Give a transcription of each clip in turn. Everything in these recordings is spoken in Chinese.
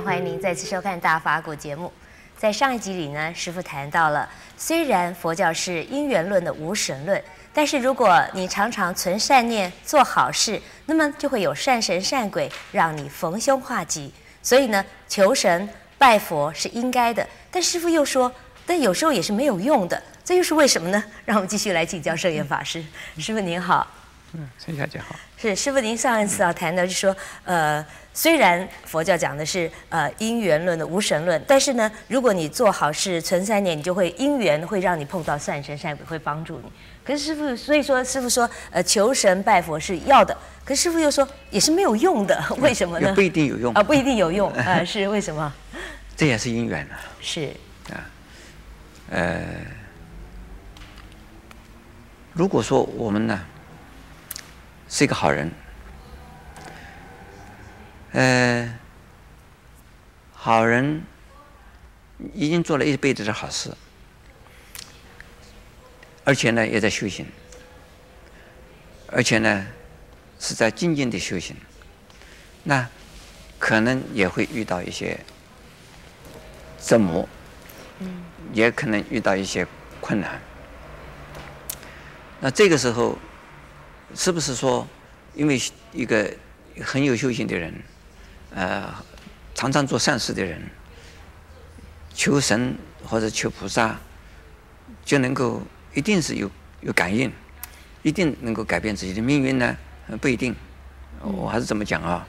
欢迎您再次收看《大法古》节目。在上一集里呢，师傅谈到了，虽然佛教是因缘论的无神论，但是如果你常常存善念、做好事，那么就会有善神善鬼让你逢凶化吉。所以呢，求神拜佛是应该的。但师傅又说，但有时候也是没有用的，这又是为什么呢？让我们继续来请教圣严法师。师傅您好。嗯，陈小姐好。是师傅，您上一次啊谈的就是说，呃，虽然佛教讲的是呃因缘论的无神论，但是呢，如果你做好事、存三年，你就会因缘会让你碰到善神善鬼，会帮助你。可是师傅，所以说师傅说，呃，求神拜佛是要的，可是师傅又说也是没有用的，为什么呢？不一定有用啊，不一定有用啊，呃，是为什么？这也是因缘啊。是啊，呃，如果说我们呢？是一个好人，呃，好人已经做了一辈子的好事，而且呢也在修行，而且呢是在静静的修行，那可能也会遇到一些折磨，嗯，也可能遇到一些困难，那这个时候。是不是说，因为一个很有修行的人，呃，常常做善事的人，求神或者求菩萨，就能够一定是有有感应，一定能够改变自己的命运呢？不一定，我还是这么讲啊。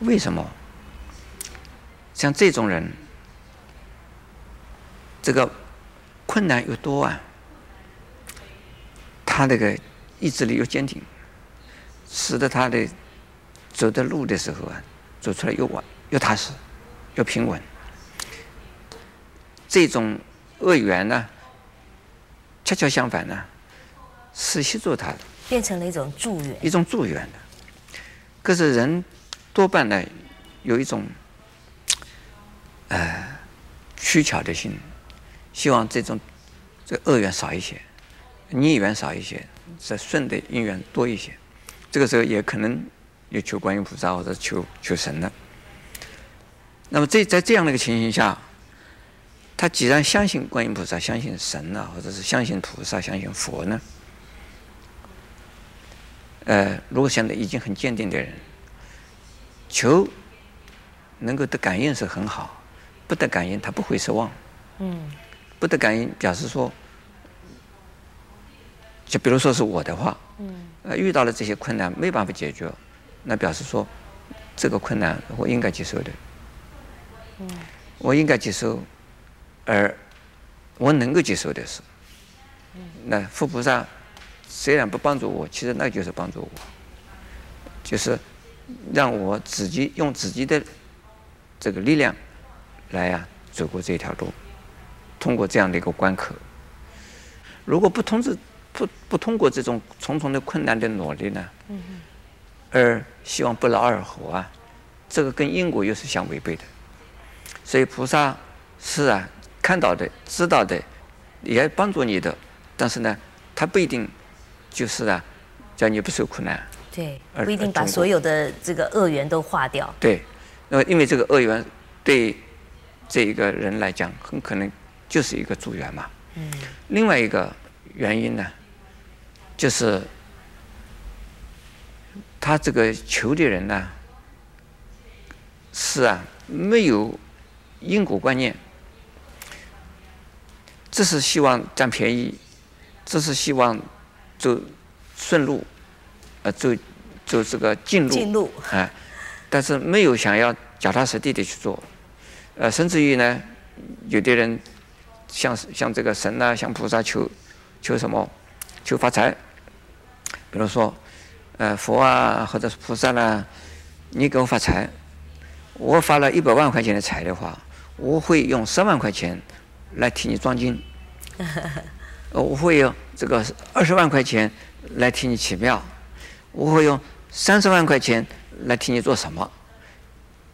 为什么？像这种人，这个困难又多啊，他这个意志力又坚定。使得他的走的路的时候啊，走出来又稳又踏实，又平稳。这种恶缘呢，恰恰相反呢，是协助他的，变成了一种助缘，一种助缘的。可是人多半呢，有一种呃取巧的心，希望这种这恶缘少一些，逆缘少一些，这顺的因缘多一些。这个时候也可能有求观音菩萨或者求求神的。那么这在这样的一个情形下，他既然相信观音菩萨、相信神啊，或者是相信菩萨、相信佛呢，呃，如果现在已经很坚定的人，求能够得感应是很好，不得感应他不会失望。嗯，不得感应表示说，就比如说是我的话。嗯。呃，遇到了这些困难没办法解决，那表示说，这个困难我应该接受的，嗯，我应该接受，而我能够接受的是，嗯，那佛菩萨虽然不帮助我，其实那就是帮助我，就是让我自己用自己的这个力量来呀、啊、走过这条路，通过这样的一个关口，如果不通知。不不通过这种重重的困难的努力呢，而希望不劳而获啊，这个跟因果又是相违背的。所以菩萨是啊，看到的、知道的，也帮助你的，但是呢，他不一定就是啊，叫你不受苦难。对，不一定把所有的这个恶缘都化掉。对，那么因为这个恶缘对这一个人来讲，很可能就是一个助缘嘛。嗯。另外一个原因呢？就是他这个求的人呢，是啊，没有因果观念，只是希望占便宜，只是希望走顺路，呃，走走这个近路，近路，哎，但是没有想要脚踏实地的去做，呃，甚至于呢，有的人向向这个神啊，向菩萨求求什么？求发财，比如说，呃，佛啊，或者是菩萨啦、啊，你给我发财，我发了一百万块钱的财的话，我会用十万块钱来替你装金，我会用这个二十万块钱来替你起庙，我会用三十万块钱来替你做什么？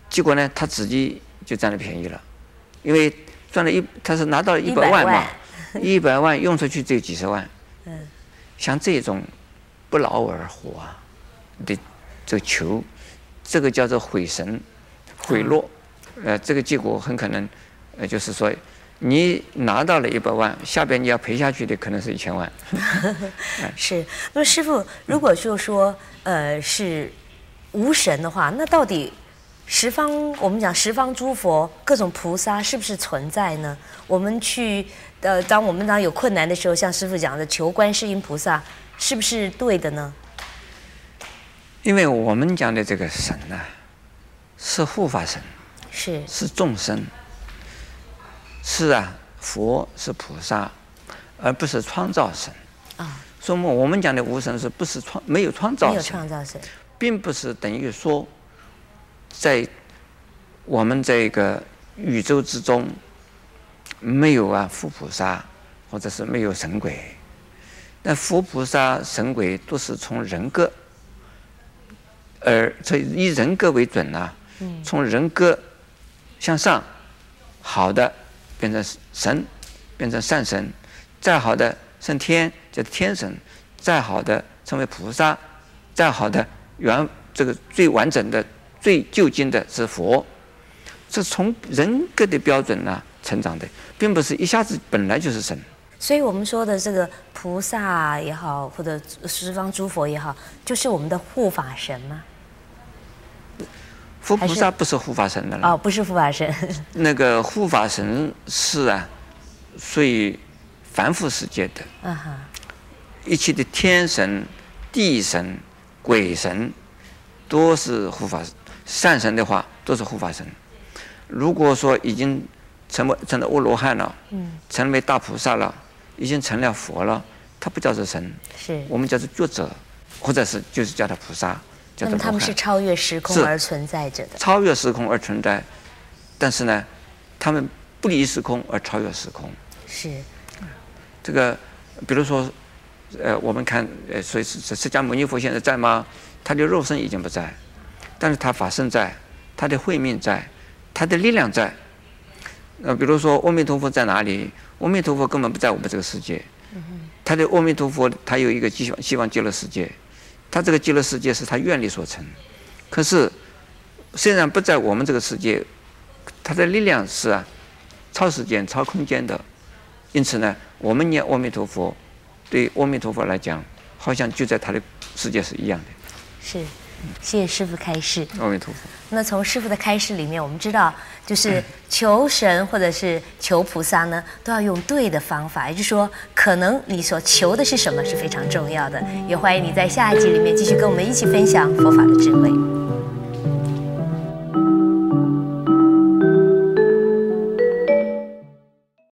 结果呢，他自己就占了便宜了，因为赚了一，他是拿到了一百万嘛，一百万，万用出去只有几十万。嗯。像这种不劳而获啊得这个求，这个叫做毁神毁落，呃，这个结果很可能，呃，就是说，你拿到了一百万，下边你要赔下去的可能是一千万。是，那么师傅，如果就说，呃，是无神的话，那到底十方我们讲十方诸佛各种菩萨是不是存在呢？我们去，呃，当我们当有困难的时候，像师傅讲的求观世音菩萨，是不是对的呢？因为我们讲的这个神呢、啊，是护法神，是是众生，是啊，佛是菩萨，而不是创造神啊。所以我们讲的无神，是不是创没有创造神？没有创造神，并不是等于说，在我们这个宇宙之中没有啊佛菩萨，或者是没有神鬼。但佛菩萨、神鬼都是从人格。而所以以人格为准呐、啊，从人格向上，好的变成神，变成善神，再好的升天叫天神，再好的成为菩萨，再好的原这个最完整的、最究竟的是佛，这从人格的标准呢、啊、成长的，并不是一下子本来就是神。所以我们说的这个菩萨也好，或者十方诸佛也好，就是我们的护法神吗？佛菩萨不是护法神的了。哦，不是护法神。那个护法神是啊，属于凡夫世界的。啊哈。一切的天神、地神、鬼神，都是护法神。善神的话，都是护法神。如果说已经成为成了阿罗汉了，嗯，成为大菩萨了，已经成了佛了，他不叫做神，是我们叫做作者，或者是就是叫他菩萨。那么他们是超越时空而存在着的，超越时空而存在，但是呢，他们不离时空而超越时空。是，这个，比如说，呃，我们看，呃，所以释释迦牟尼佛现在在吗？他的肉身已经不在，但是他法身在，他的慧命在，他的力量在。那，比如说阿弥陀佛在哪里？阿弥陀佛根本不在我们这个世界，他的阿弥陀佛他有一个希望希望极乐世界。他这个极乐世界是他愿力所成，可是虽然不在我们这个世界，他的力量是啊超时间、超空间的，因此呢，我们念阿弥陀佛，对阿弥陀佛来讲，好像就在他的世界是一样的。是，谢谢师傅开示。阿弥陀佛。那从师傅的开示里面，我们知道，就是求神或者是求菩萨呢，都要用对的方法。也就是说，可能你所求的是什么是非常重要的。也欢迎你在下一集里面继续跟我们一起分享佛法的智慧。